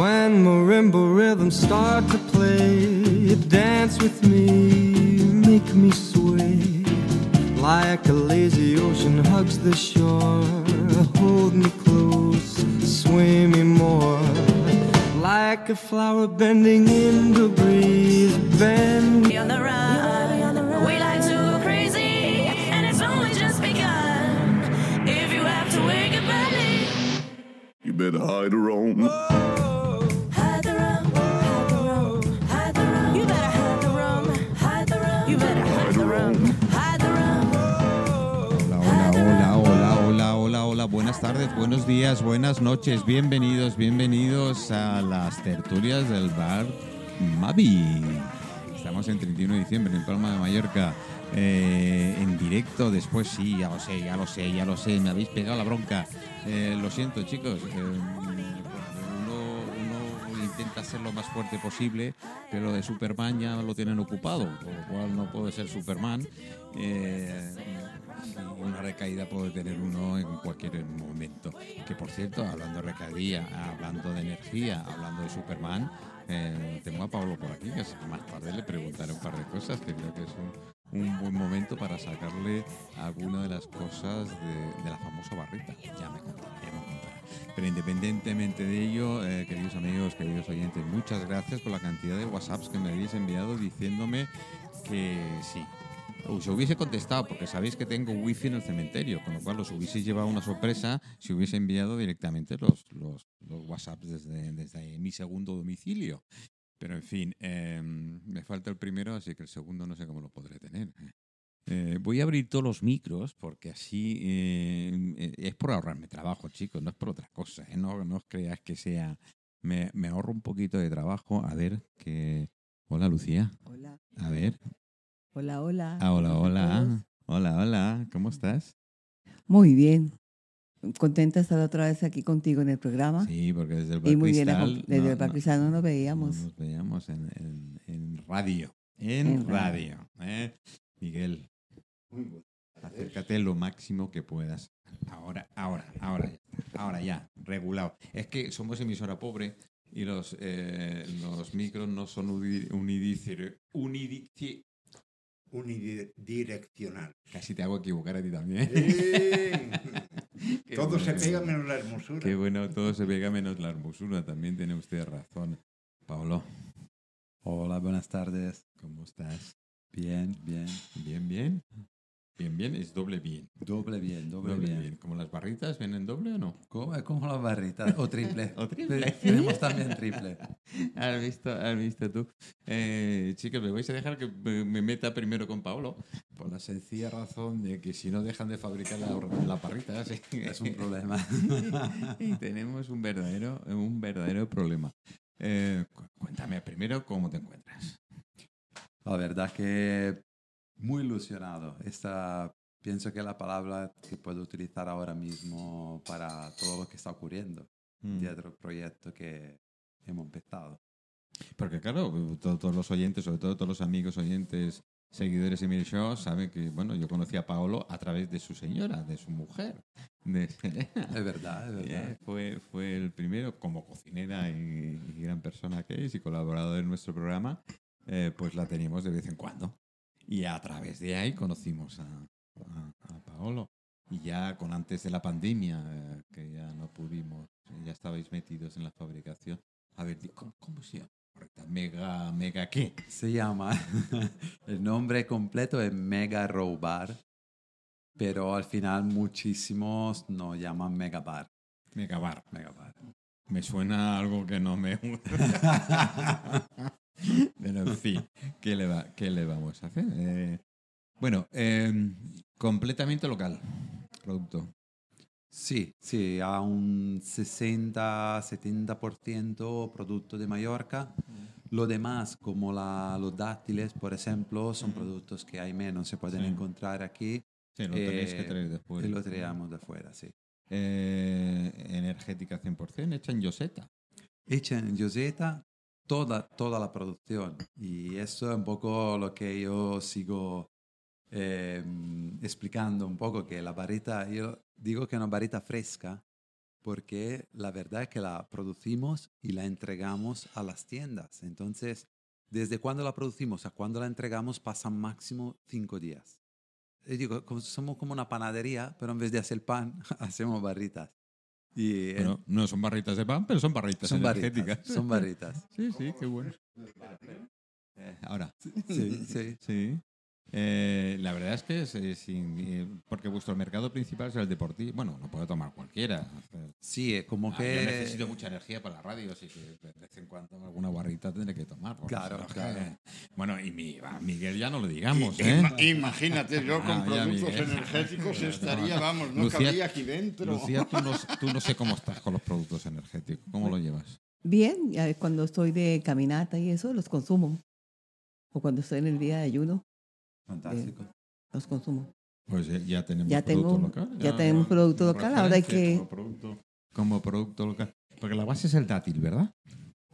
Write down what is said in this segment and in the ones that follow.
When marimba rhythms start to play, dance with me, make me sway. Like a lazy ocean hugs the shore, hold me close, sway me more. Like a flower bending in the breeze, bend me on the run. You better hide her on. hide the rum, hide the rum, hide the rum. You better hide the rum, hide the rum. You better hide the rum, hide the rum. Hola, hola, hola, hola, hola, hola, hola. Buenas tardes, buenos días, buenas noches. Bienvenidos, bienvenidos a las tertulias del bar Mavi. Estamos en 31 de diciembre en Palma de Mallorca. eh, en directo, después sí, ya lo sé, ya lo sé, ya lo sé, me habéis pegado la bronca. Eh, lo siento, chicos. eh, uno, uno intenta ser lo más fuerte posible, pero de Superman ya lo tienen ocupado, por lo cual no puede ser Superman. Eh, una recaída puede tener uno en cualquier momento. Que por cierto, hablando de recaída, hablando de energía, hablando de Superman, tengo a Pablo por aquí, que más tarde le preguntaré un par de cosas, que creo que es un, buen momento para sacarle alguna de las cosas de, de la famosa barrita. Ya me contará, ya me contará. Pero independientemente de ello, eh, queridos amigos, queridos oyentes, muchas gracias por la cantidad de WhatsApps que me habéis enviado diciéndome que sí. Os hubiese contestado porque sabéis que tengo wifi en el cementerio, con lo cual os hubiese llevado una sorpresa si hubiese enviado directamente los, los, los WhatsApps desde, desde mi segundo domicilio. Pero en fin, eh, me falta el primero, así que el segundo no sé cómo lo podré tener. Eh, voy a abrir todos los micros porque así eh, eh, es por ahorrarme trabajo, chicos, no es por otra cosa. ¿eh? No, no os creáis que sea. Me, me ahorro un poquito de trabajo. A ver, que. Hola, Lucía. Hola, A ver. Hola, hola. Ah, hola, hola. Hola, hola. ¿Cómo estás? Muy bien. Contenta de estar otra vez aquí contigo en el programa. Sí, porque desde el bar y muy bien, Cristal acom- desde no- el Bar no- Cristal no nos no veíamos. nos veíamos en, en- en radio. En, En radio. radio. ¿eh? Miguel, acércate lo máximo que puedas. Ahora, ahora, ahora, ahora ya, regulado. Es que somos emisora pobre y los, eh, los micros no son uni- unidici- unidici- unidireccional. Casi te hago equivocar a ti también. Qué Todo se bueno. pega menos la hermosura. Qué bueno, todo se pega menos la hermosura. También tiene usted razón. Pablo, Hola, buenas tardes. ¿cómo estás? Bien, bien. Bien, bien. Bien, bien, es doble bien. Doble bien, doble, Doble bien. bien. ¿Como las barritas vienen doble o no? ¿Cómo, cómo la barrita? O triple. O triple. Tenemos también triple. Has visto, has visto tú. Eh, chicos, me vais a dejar que me me meta primero con Pablo por la sencilla razón de que si no dejan de fabricar la, la parrita, sí. Es un problema. y tenemos un verdadero, un verdadero problema. Eh, cu- cuéntame primero cómo te encuentras. La verdad que muy ilusionado. Esta, pienso que es la palabra que puedo utilizar ahora mismo para todo lo que está ocurriendo Mm. de otro proyecto que hemos empezado. Porque claro, to- todos los oyentes, sobre todo todos los amigos oyentes, seguidores de mi show, saben que, bueno, yo conocí a Paolo a través de su señora, de su mujer, de. Es verdad, es verdad. Eh, fue, fue el primero como cocinera y, y gran persona que es y colaborador en nuestro programa, eh, pues la teníamos de vez en cuando. Y a través de ahí conocimos a, a, a Paolo. Y ya con antes de la pandemia, eh, que ya no pudimos, ya estabais metidos en la fabricación. A ver, ¿cómo, cómo se llama? Mega, mega qué? Se llama, el nombre completo es Mega Row Bar, pero al final muchísimos nos llaman Mega Bar. Mega bar. Mega Bar. Me suena algo que no me gusta. Pero en fin, ¿qué le, va, qué le vamos a hacer? Eh, bueno, eh, completamente local, producto. Sí, sí, a un 60-70% producto de Mallorca. Lo demás, como la- los dátiles, por ejemplo, son productos que hay menos, se pueden Sí. encontrar aquí Sí, lo tenéis que Eh, traer después. y lo traemos de afuera, sí. Eh, energética 100%, hecha en Yoseta. Hecha en Yoseta, toda, toda la producción. Y eso es un poco lo que yo sigo eh, explicando un poco, que la barrita, yo digo que es una barrita fresca porque la verdad es que la producimos y la entregamos a las tiendas. Entonces, desde cuando la producimos a cuando la entregamos pasan máximo cinco días. Y digo, somos como una panadería, pero en vez de hacer pan, hacemos barritas. Y eh, Bueno, no son barritas de pan, pero son barritas son energéticas. barritas. Son barritas. Sí, sí, qué bueno. Eh, ahora, Sí, sí. sí. Eh, la verdad es que es, es sin- eh, porque vuestro mercado principal es el deportivo. Bueno, lo puede tomar cualquiera. Sí, es como Ah, que... Yo necesito mucha energía para la radio, así que de vez en cuando alguna barrita tendré que tomar. Claro, claro. eh, Bueno, y mi, a Miguel ya no lo digamos, I- ¿eh? ima- Imagínate, yo con Ah, productos Miguel. energéticos estaría, vamos, no Lucía- cabría aquí dentro. Lucía, tú no, tú no sé cómo estás con los productos energéticos. ¿Cómo lo llevas? Bien, ya cuando estoy de caminata y eso, los consumo. O cuando estoy en el día de ayuno, Fantástico. los consumo. Pues ya, ya tenemos Ya producto tengo- local. ya tenemos producto local, ahora hay que- Como producto, como producto local. Porque la base es el dátil, ¿verdad?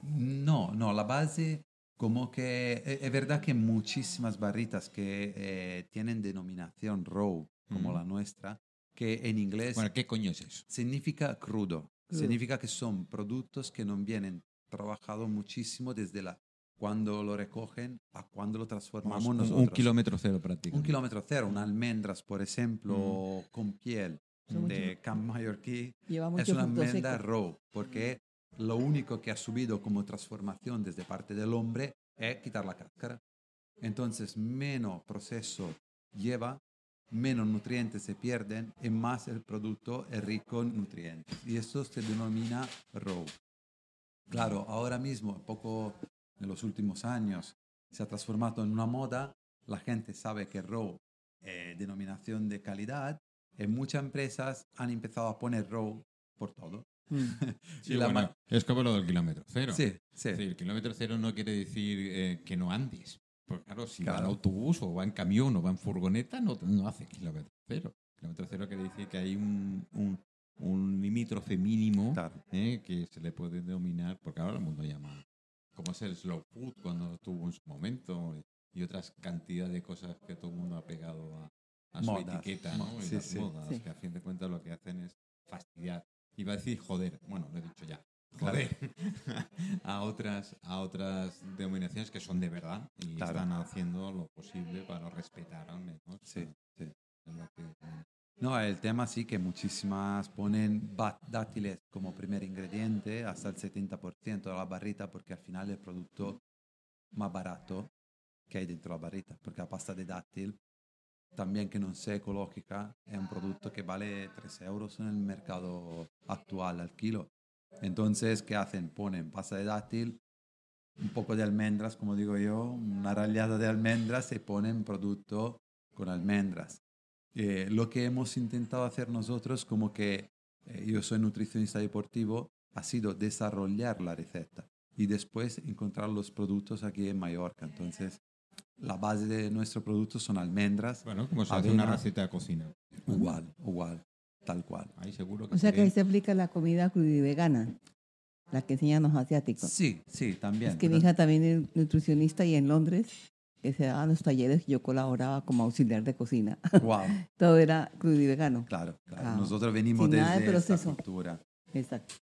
No, no, la base como que e- es verdad que muchísimas barritas que eh, tienen denominación raw, como Mm. la nuestra, que en inglés Bueno, ¿qué coño es eso? significa crudo. Crudo. Significa que son productos que no vienen trabajados muchísimo desde la cuando lo recogen a cuando lo transformamos un, nosotros. un kilómetro cero prácticamente. Un kilómetro cero, un almendras, por ejemplo, con piel Son de Camp Mallorquí, es mucho una almendra seco. raw, porque lo único que ha subido como transformación desde parte del hombre es quitar la cáscara. Entonces, menos proceso lleva, menos nutrientes se pierden y más el producto es rico en nutrientes. Y eso se denomina raw. Claro, ahora mismo, poco en los últimos años, se ha transformado en una moda. La gente sabe que raw es denominación de calidad y muchas empresas han empezado a poner raw por todo. Mm. Sí, Y la bueno, es como lo del kilómetro cero. Sí, sí. Decir, el kilómetro cero no quiere decir eh, que no andes. Porque claro, si va en Claro. autobús o va en camión o va en furgoneta, no, no hace kilómetro cero. Kilómetro cero quiere decir que hay un, un, un limítrofe mínimo Claro. eh, que se le puede denominar, porque ahora el mundo llama, como es el slow food cuando tuvo en su momento y otras cantidades de cosas que todo el mundo ha pegado a, a su Modas, etiqueta, ¿no? Y sí, las sí. modas, Sí. que a fin de cuentas lo que hacen es fastidiar. Iba a decir joder, bueno, lo he dicho ya. Claro. Joder a otras a otras denominaciones que son de verdad y Claro. están haciendo lo posible para respetar al menos. Sí, sí. lo que- No, el tema sí que muchísimas ponen dátiles como primer ingrediente, hasta el 70% de la barrita, porque al final el producto más barato que hay dentro de la barrita, porque la pasta de dátil, también que no sea ecológica, es un producto que vale 3 euros en el mercado actual al kilo. Entonces, ¿qué hacen? Ponen pasta de dátil, un poco de almendras, como digo yo, una rallada de almendras y ponen producto con almendras. Eh, lo que hemos intentado hacer nosotros, como que eh, yo soy nutricionista deportivo, ha sido desarrollar la receta y después encontrar los productos aquí en Mallorca. Entonces, la base de nuestro producto son almendras, Bueno, como se hace una Avena. receta de cocina. igual, igual, tal cual. Ahí seguro que O sea que se- ahí se aplica la comida crudivegana, la que enseñan los asiáticos. Sí, sí, también. Es que mi hija también es nutricionista y en Londres, que se daban los talleres, yo colaboraba como auxiliar de cocina. Wow, Todo era crudivegano. claro, claro. Ah, Nosotros venimos sin de desde proceso. cultura. Exacto.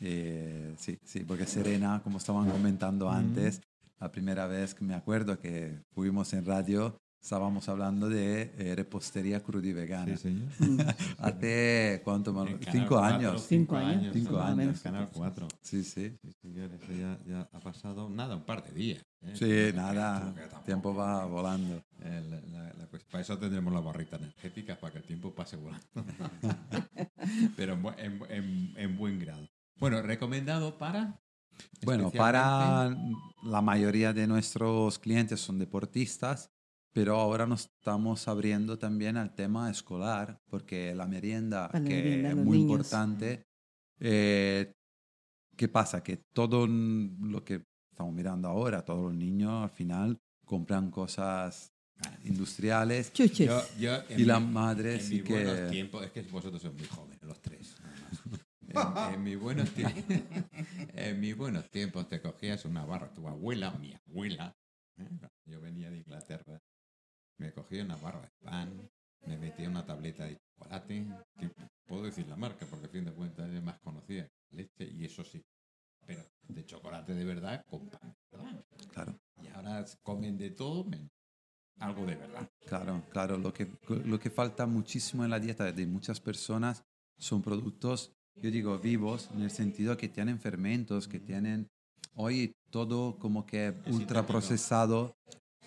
Eh, sí, sí, porque Serena, como estaban comentando antes, la primera vez que me acuerdo que fuimos en radio, estábamos hablando de eh, repostería crudivegana. Sí, señor. Hace, ¿cuánto? más? Cinco cuatro, años. Cinco años, Cinco años. Canal 4. Sí, sí. Sí, señor, eso ya, ya ha pasado nada, un par de días. ¿eh? Sí, nada, tampoco- tiempo va volando. Eh, la- la- la cuestión- para eso tendremos la barrita energética, para que el tiempo pase volando. Pero en- en- en buen grado. Bueno, recomendado para... Bueno, para la mayoría de nuestros clientes son deportistas, pero ahora nos estamos abriendo también al tema escolar, porque la merienda, la que merienda, es muy niños. importante, eh, ¿qué pasa? Que todo lo que estamos mirando ahora, todos los niños al final compran cosas industriales Chuches. Yo- yo en y la mi- madre en sí mis buenos que... tiempos, es que vosotros sois muy jóvenes, los tres. En, en mis buenos tiempos, en mis buenos tiempos te cogías una barra, tu abuela, mi abuela, ¿eh? yo venía de Inglaterra, me cogía una barra de pan, me metía una tableta de chocolate, que decir la marca, porque a fin de cuentas es más conocida leche, y eso sí. Pero de chocolate de verdad con pan, ¿verdad? Claro. Y ahora comen de todo menos algo de verdad. Claro, claro. Lo que, lo que falta muchísimo en la dieta de muchas personas son productos, yo digo, vivos, en el sentido que tienen fermentos, que tienen hoy todo como que ultra procesado.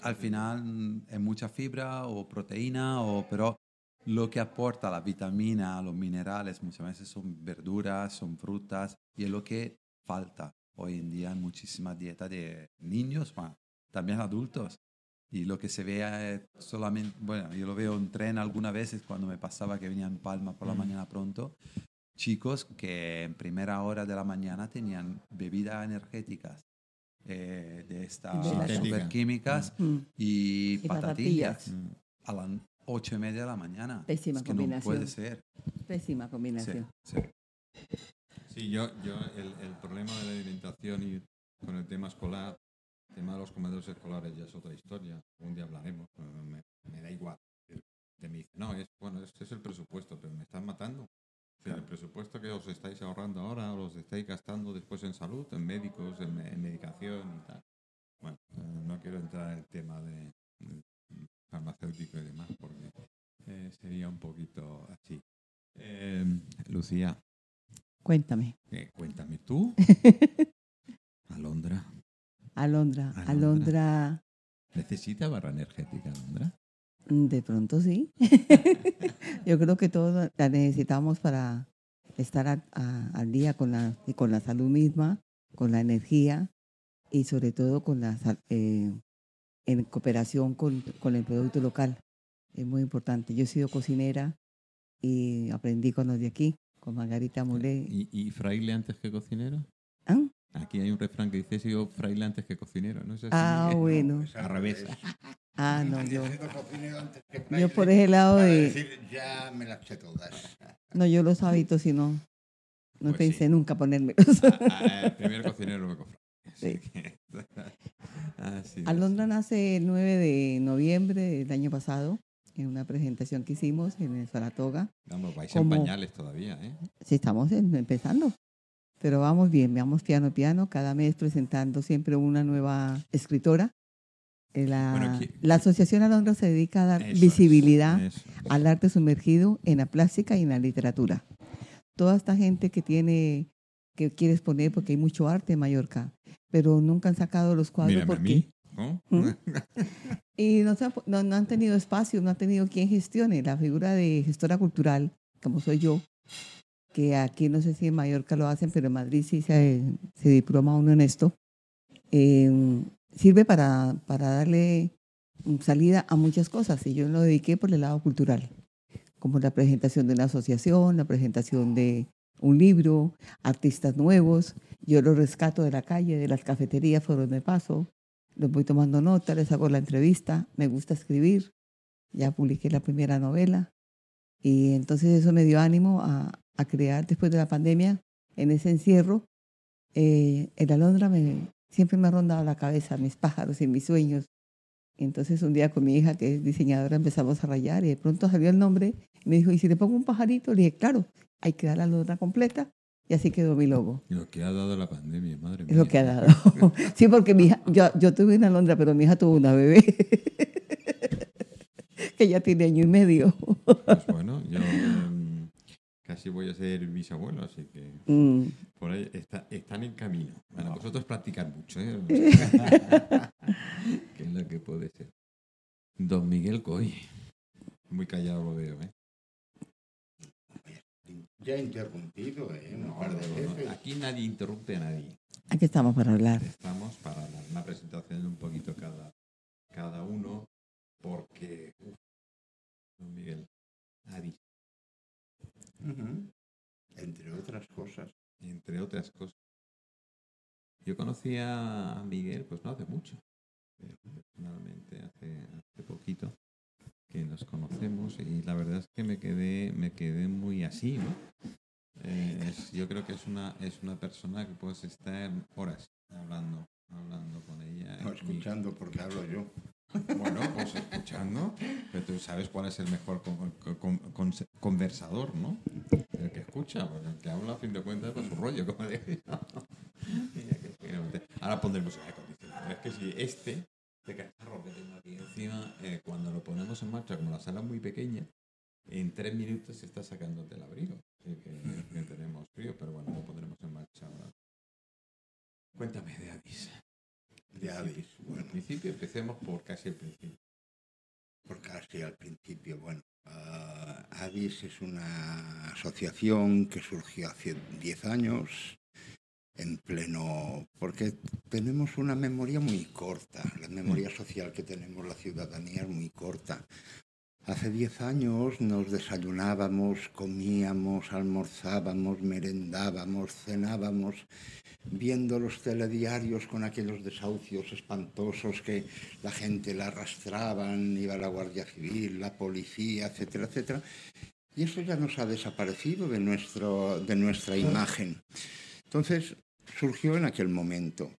Al final mm, es mucha fibra o proteína, o, pero lo que aporta la vitamina, los minerales, muchas veces son verduras, son frutas, y es lo que falta hoy en día en muchísimas dietas de niños, también adultos. Y lo que se ve es solamente, bueno, yo lo veo en tren algunas veces cuando me pasaba que venía en Palma por la mañana pronto, chicos que en primera hora de la mañana tenían bebidas energéticas eh, de estas superquímicas Mm. y, Y patatillas patatillas. a las ocho y media de la mañana. Pésima es que no combinación. puede ser. Pésima Sí, combinación. sí. Sí, yo, yo el, el problema de la alimentación y con el tema escolar, el tema de los comedores escolares ya es otra historia. Un día hablaremos, pero me, me da igual. De me dice, no, es, bueno, este es el presupuesto, pero me están matando. El presupuesto que os estáis ahorrando ahora, os estáis gastando después en salud, en médicos, en, me- en medicación y tal. Bueno, eh, no quiero entrar en el tema de, de farmacéutico y demás, porque eh, sería un poquito así. Eh, Lucía, Cuéntame. cuéntame tú. Alondra, Alondra. Alondra. Alondra. ¿necesita barra energética, Alondra? Mm, De pronto sí. Yo creo que todos la necesitamos para estar a- a- al día con la, y con la salud misma, con la energía y sobre todo con la, eh, en cooperación con, con el producto local. Es muy importante. Yo he sido cocinera y aprendí con los de aquí, con Margarita Mulé. ¿Y, y fraile antes que cocinero? ¿Ah? Aquí hay un refrán que dice, he sido fraile antes que cocinero. ¿No es así? Ah, bueno. Es Al revés. Ah, no, yo, yo por ese lado de... decir, ya me las todas. No, yo los hábitos, si no, no Pues pensé sí. nunca ponérmelos. Ah, ah, el primer cocinero fraile. Así Sí. es. Alondra nace el 9 de noviembre del año pasado en una presentación que hicimos en el Saratoga. Vamos, vais como- en pañales todavía, ¿eh? Sí, estamos empezando, pero vamos bien, vamos piano piano, cada mes presentando siempre una nueva escritora. Eh, La, Bueno, la Asociación Alondra se dedica a dar Eso visibilidad eso al arte sumergido en la plástica y en la literatura. Toda esta gente que tiene, que quiere exponer, porque hay mucho arte en Mallorca, pero nunca han sacado los cuadros Mírame a porque... mí. ¿no? ¿Mm? Y no, se ha pu- no, no han tenido espacio, no han tenido quien gestione la figura de gestora cultural, como soy yo, que aquí no sé si en Mallorca lo hacen, pero en Madrid sí se, se diploma uno en esto. Eh, sirve para, para darle mm, salida a muchas cosas y yo lo dediqué por el lado cultural, como la presentación de una asociación, la presentación de un libro, artistas nuevos. Yo los rescato de la calle, de las cafeterías por donde paso, los voy tomando nota, les hago la entrevista, me gusta escribir, ya publiqué la primera novela y entonces eso me dio ánimo a, a crear después de la pandemia, en ese encierro, eh, el Alondra me, siempre me ha rondado la cabeza, mis pájaros y mis sueños. Entonces un día con mi hija, que es diseñadora, empezamos a rayar y de pronto salió el nombre y me dijo, ¿y si le pongo un pajarito? Le dije, claro, hay que dar la Alondra completa y así quedó mi logo. Lo que ha dado la pandemia, madre mía. Lo que ha dado. Sí, porque mi hija, yo, yo tuve una Alondra, pero mi hija tuvo una bebé. que ya tiene año y medio. Pues bueno, yo casi voy a ser bisabuelo, así que Mm, por ahí está- están en camino. Bueno, vosotros practican mucho, ¿eh? que es lo que puede ser. Don Miguel Coy. Muy callado lo veo, ¿eh? Ya he interrumpido, ¿eh? Un No, par de no, no, veces. Aquí nadie interrumpe a nadie. aquí estamos para hablar. Estamos para dar una presentación de un poquito cada, cada uno, porque, uf, don Miguel, Entre otras cosas. entre otras cosas. Yo conocí a Miguel, pues no hace mucho, personalmente hace, hace poquito que nos conocemos y la verdad es que me quedé, me quedé muy así, ¿no? Eh, es- yo creo que es una, es una persona que puedes estar horas hablando, hablando con ella. No y- escuchando porque hablo yo. Bueno, pues escuchando, pero tú sabes cuál es el mejor con- con- con- con- conversador, ¿no? El que escucha, porque el que habla a fin de cuentas va su rollo, como digo qué fino. Ahora pondremos aire acondicionado. Es que si este, este cacharro que tengo aquí encima, eh, cuando lo ponemos en marcha, como la sala es muy pequeña, en tres minutos se está sacando del abrigo. Así que, que tenemos frío, pero bueno, lo pondremos en marcha ahora. Cuéntame de Addis. De. Al principio empecemos por casi el principio. por casi al principio. Bueno, ah, Addis es una asociación que surgió hace 10 años en pleno, porque tenemos una memoria muy corta, la memoria social que tenemos la ciudadanía es muy corta. Hace 10 años nos desayunábamos, comíamos, almorzábamos, merendábamos, cenábamos, viendo los telediarios con aquellos desahucios espantosos que la gente la arrastraban, iba la Guardia Civil, la policía, etcétera, etcétera. Y eso ya nos ha desaparecido de, nuestro, de nuestra imagen. Entonces surgió en aquel momento.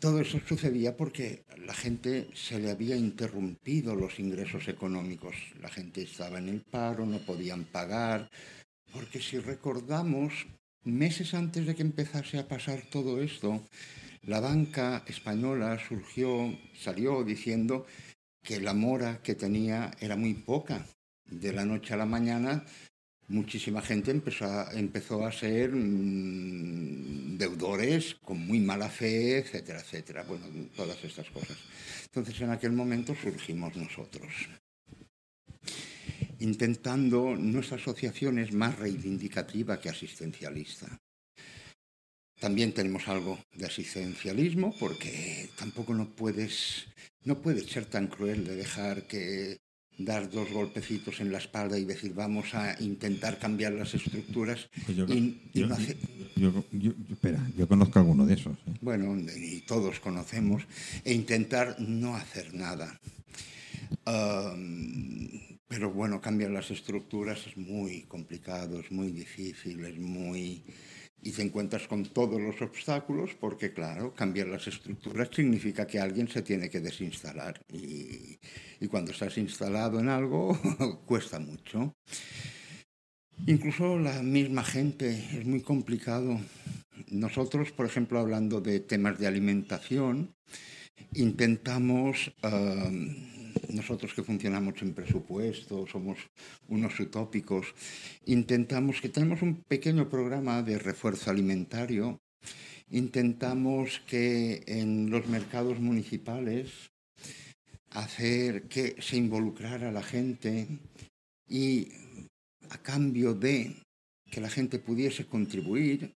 Todo eso sucedía porque la gente se le había interrumpido los ingresos económicos. La gente estaba en el paro, no podían pagar. Porque si recordamos, meses antes de que empezase a pasar todo esto, la banca española surgió, salió diciendo que la mora que tenía era muy poca. De la noche a la mañana muchísima gente empezó a, empezó a ser mm, deudores con muy mala fe, etcétera, etcétera. Bueno, todas estas cosas. Entonces en aquel momento surgimos nosotros, intentando, nuestra asociación es más reivindicativa que asistencialista. También tenemos algo de asistencialismo porque tampoco no puedes, no puedes ser tan cruel de dejar que dar dos golpecitos en la espalda y decir vamos a intentar cambiar las estructuras Pues yo- y, y yo- no hace- Yo, espera, yo conozco alguno de esos. ¿eh? bueno, y todos conocemos, e intentar no hacer nada. Pero bueno, cambiar las estructuras es muy complicado, es muy difícil, es muy... Y te encuentras con todos los obstáculos porque, claro, cambiar las estructuras significa que alguien se tiene que desinstalar. Y, cuando estás instalado en algo, cuesta mucho. Incluso la misma gente, es muy complicado. Nosotros, por ejemplo, hablando de temas de alimentación, intentamos, eh, nosotros que funcionamos en presupuesto, somos unos utópicos, intentamos que tenemos un pequeño programa de refuerzo alimentario, intentamos que en los mercados municipales hacer que se involucrara la gente y a cambio de que la gente pudiese contribuir,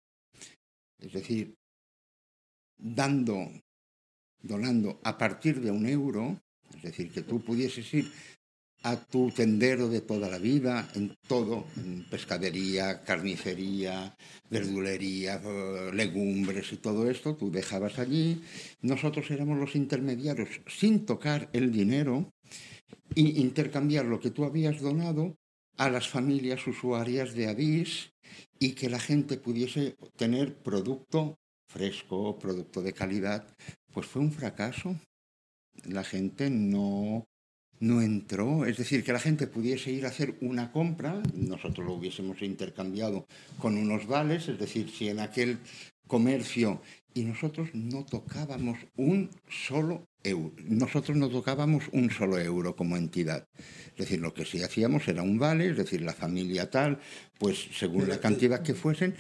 es decir, dando, donando a partir de un euro, es decir, que tú pudieses ir a tu tendero de toda la vida, en todo, en pescadería, carnicería, verdulería, eh, legumbres y todo esto, tú dejabas allí, nosotros éramos los intermediarios sin tocar el dinero e intercambiar lo que tú habías donado a las familias usuarias de Avis y que la gente pudiese tener producto fresco, producto de calidad, pues fue un fracaso. La gente no, no entró, es decir, que la gente pudiese ir a hacer una compra, nosotros lo hubiésemos intercambiado con unos vales, es decir, si en aquel comercio y nosotros no tocábamos un solo euro, nosotros no tocábamos un solo euro como entidad. Es decir, lo que sí hacíamos era un vale, es decir, la familia tal, pues según la cantidad que fuesen,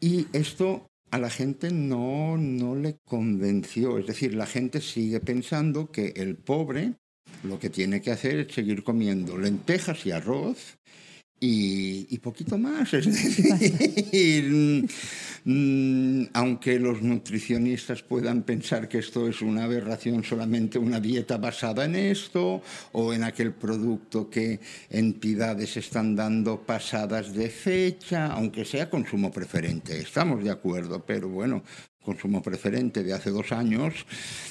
y esto a la gente no, no le convenció. Es decir, la gente sigue pensando que el pobre lo que tiene que hacer es seguir comiendo lentejas y arroz y, y poquito más. Es decir, mm, aunque los nutricionistas puedan pensar que esto es una aberración, solamente una dieta basada en esto o en aquel producto que entidades están dando pasadas de fecha, aunque sea consumo preferente. Estamos de acuerdo, pero bueno, consumo preferente de hace dos años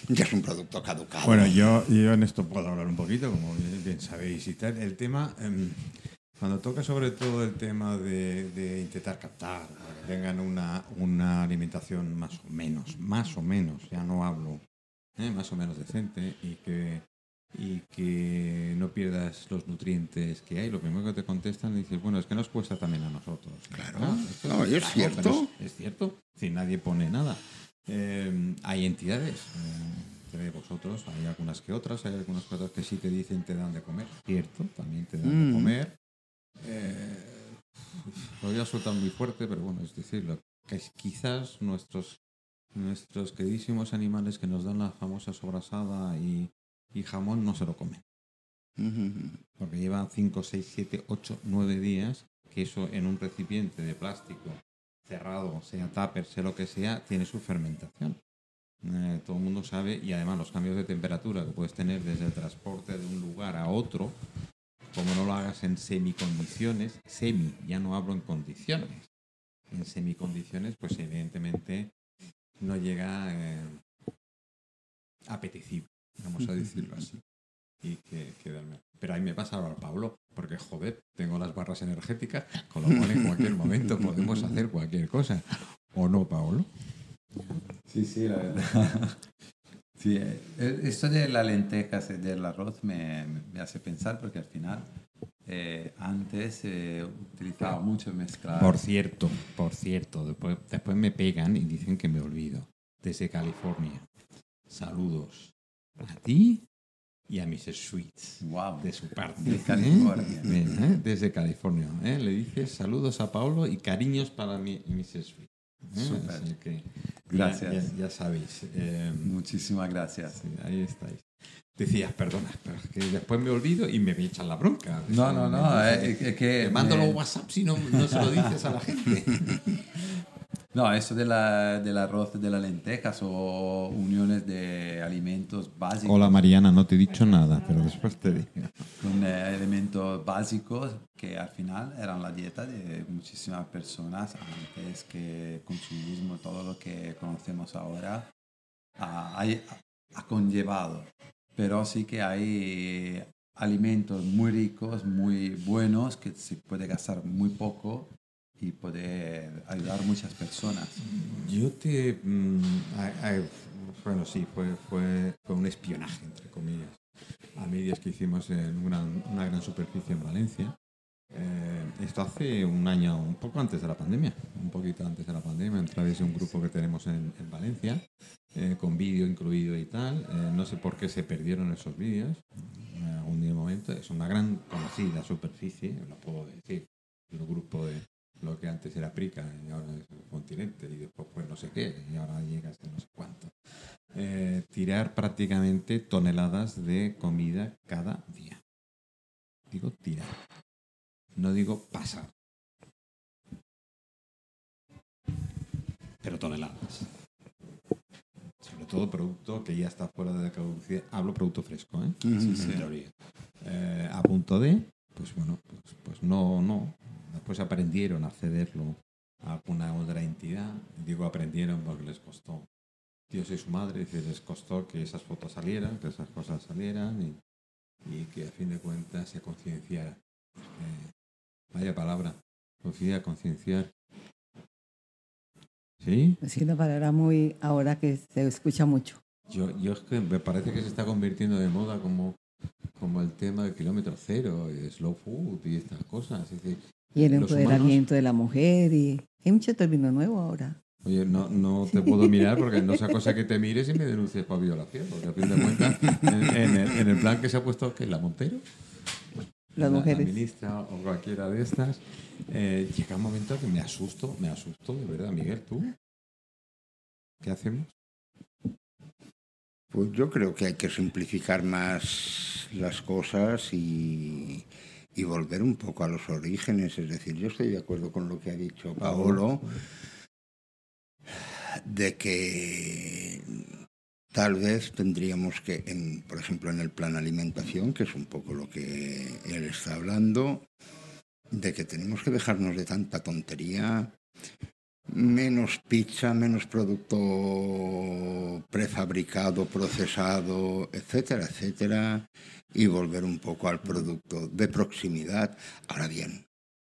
ya es un producto caducado. Bueno, yo, yo en esto puedo hablar un poquito, como bien- sabéis y tal. El tema, em, cuando toca sobre todo el tema de, de intentar captar, para que tengan una, una alimentación más o menos, más o menos, ya no hablo, ¿eh? más o menos decente y que y que no pierdas los nutrientes que hay. Lo primero que te contestan dices, bueno, es que nos cuesta también a nosotros. Claro. Ah, No, es cierto. Es, es cierto. Si nadie pone nada. Eh, hay entidades. eh, de vosotros, hay algunas que otras, hay algunas otras que sí te dicen te dan de comer, cierto, también te dan de Mm. comer. Eh, lo voy a soltar muy fuerte, pero bueno, es decir, lo que es- quizás nuestros nuestros queridísimos animales que nos dan la famosa sobrasada y, y jamón no se lo comen. Porque llevan 5, 6, 7, 8, 9 días que eso en un recipiente de plástico cerrado, sea tupper, sea lo que sea, tiene su fermentación. Eh, todo el mundo sabe y además los cambios de temperatura que puedes tener desde el transporte de un lugar a otro, como no lo hagas en semicondiciones, semi, ya no hablo en condiciones, en semicondiciones, pues evidentemente no llega eh, apetecible, vamos a decirlo así. Y que, que darme- Pero ahí me pasa ahora Pablo, porque joder, tengo las barras energéticas, con lo cual en cualquier momento podemos hacer cualquier cosa. ¿O no, Pablo? Sí, sí, la verdad. Sí, eh, esto de las lentejas y del arroz me, me hace pensar porque al final eh, antes se utilizaba mucho mezclar. Por cierto, por cierto, después, después me pegan y dicen que me olvido. Desde California. Saludos a ti y a Mrs. Sweets. Wow. De su parte. De California. ¿eh? ¿Eh? Desde California. ¿eh? Le dices saludos a Pablo y cariños para mi, Mrs. Sweet. ¿eh? Así que Gracias. Ya, ya sabéis. eh, Muchísimas gracias. sí, ahí estáis. Decías, perdona, pero es que después me olvido y me echan la bronca. No, no, no, eh, es que te mando me- los WhatsApp si no, no se lo dices a la gente. No, eso de la, del arroz, de las lentejas o uniones de alimentos básicos. Hola Mariana, no te he dicho nada, pero después te digo. con eh, elementos básicos que al final eran la dieta de muchísimas personas antes que consumismo, todo lo que conocemos ahora ha, ha conllevado. Pero sí que hay alimentos muy ricos, muy buenos, que se puede gastar muy poco y poder ayudar a muchas personas. Yo te... mm, ay- ay, bueno, sí, fue, fue, fue un espionaje, entre comillas, a medias que hicimos en un gran- una gran superficie en Valencia. Eh, esto hace un año, un poco antes de la pandemia, un poquito antes de la pandemia, a través de un grupo que tenemos en, en Valencia, eh, con vídeo incluido y tal. Eh, no sé por qué se perdieron esos vídeos en algún día momento. Es una gran conocida superficie, lo puedo decir, el grupo de lo que antes era Prica y ahora es el continente y después pues no sé qué y ahora llega hasta no sé cuánto. Eh, tirar prácticamente toneladas de comida cada día. Digo tirar, no digo pasar. Pero toneladas. Sobre todo producto que ya está fuera de caducidad. Hablo producto fresco, ¿eh? Ujú. En teoría. Eh, a punto de, pues bueno, pues, pues no, no. Después aprendieron a cederlo a alguna otra entidad. Digo aprendieron porque les costó. Dios y su madre, dice, les costó que esas fotos salieran, que esas cosas salieran y, y que a fin de cuentas se concienciara. Eh, vaya palabra, conciencia, concienciar. ¿Sí? Es una palabra muy, ahora que se escucha mucho. Yo, yo es que me parece que se está convirtiendo de moda como, como el tema del kilómetro cero, y slow food y estas cosas. Es decir, Y el empoderamiento de la mujer y hay mucho término nuevo ahora. Oye, no, no te puedo mirar porque no sea cosa que te mires y me denuncies por violación, porque a fin de cuentas, en, en el, en el plan que se ha puesto, que es la Montero, Las la, mujeres. la ministra o cualquiera de estas, eh, llega un momento que me asusto, me asusto, de verdad, Miguel, ¿tú? ¿Qué hacemos? Pues yo creo que hay que simplificar más las cosas y, y volver un poco a los orígenes. Es decir, yo estoy de acuerdo con lo que ha dicho Paolo, de que tal vez tendríamos que, en, por ejemplo, en el plan alimentación, que es un poco lo que él está hablando, de que tenemos que dejarnos de tanta tontería, menos pizza, menos producto prefabricado, procesado, etcétera, etcétera, y volver un poco al producto de proximidad. Ahora bien,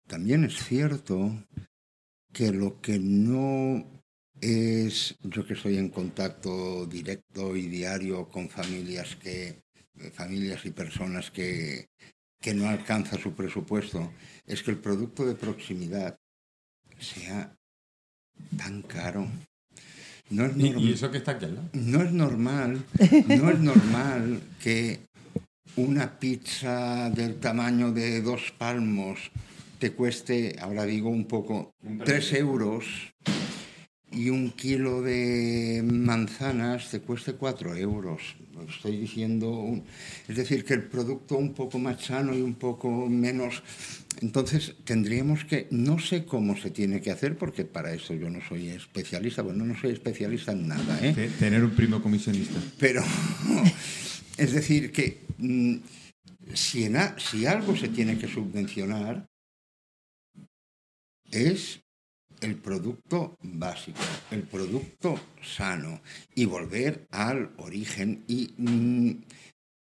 también es cierto que lo que no es, yo que estoy en contacto directo y diario con familias que familias y personas que, que no alcanza su presupuesto es que el producto de proximidad sea tan caro. No es Y, normal. y eso que está aquí al lado. No es normal, no es normal que una pizza del tamaño de dos palmos te cueste, ahora digo un poco, tres euros y un kilo de manzanas te cueste cuatro euros. Estoy diciendo, un- es decir, que el producto un poco más sano y un poco menos... Entonces tendríamos que, no sé cómo se tiene que hacer, porque para eso yo no soy especialista, bueno, no soy especialista en nada, ¿eh? Te- Tener un primo comisionista. Pero es decir que mm, si, en a- si algo se tiene que subvencionar es el producto básico, el producto sano y volver al origen y mm,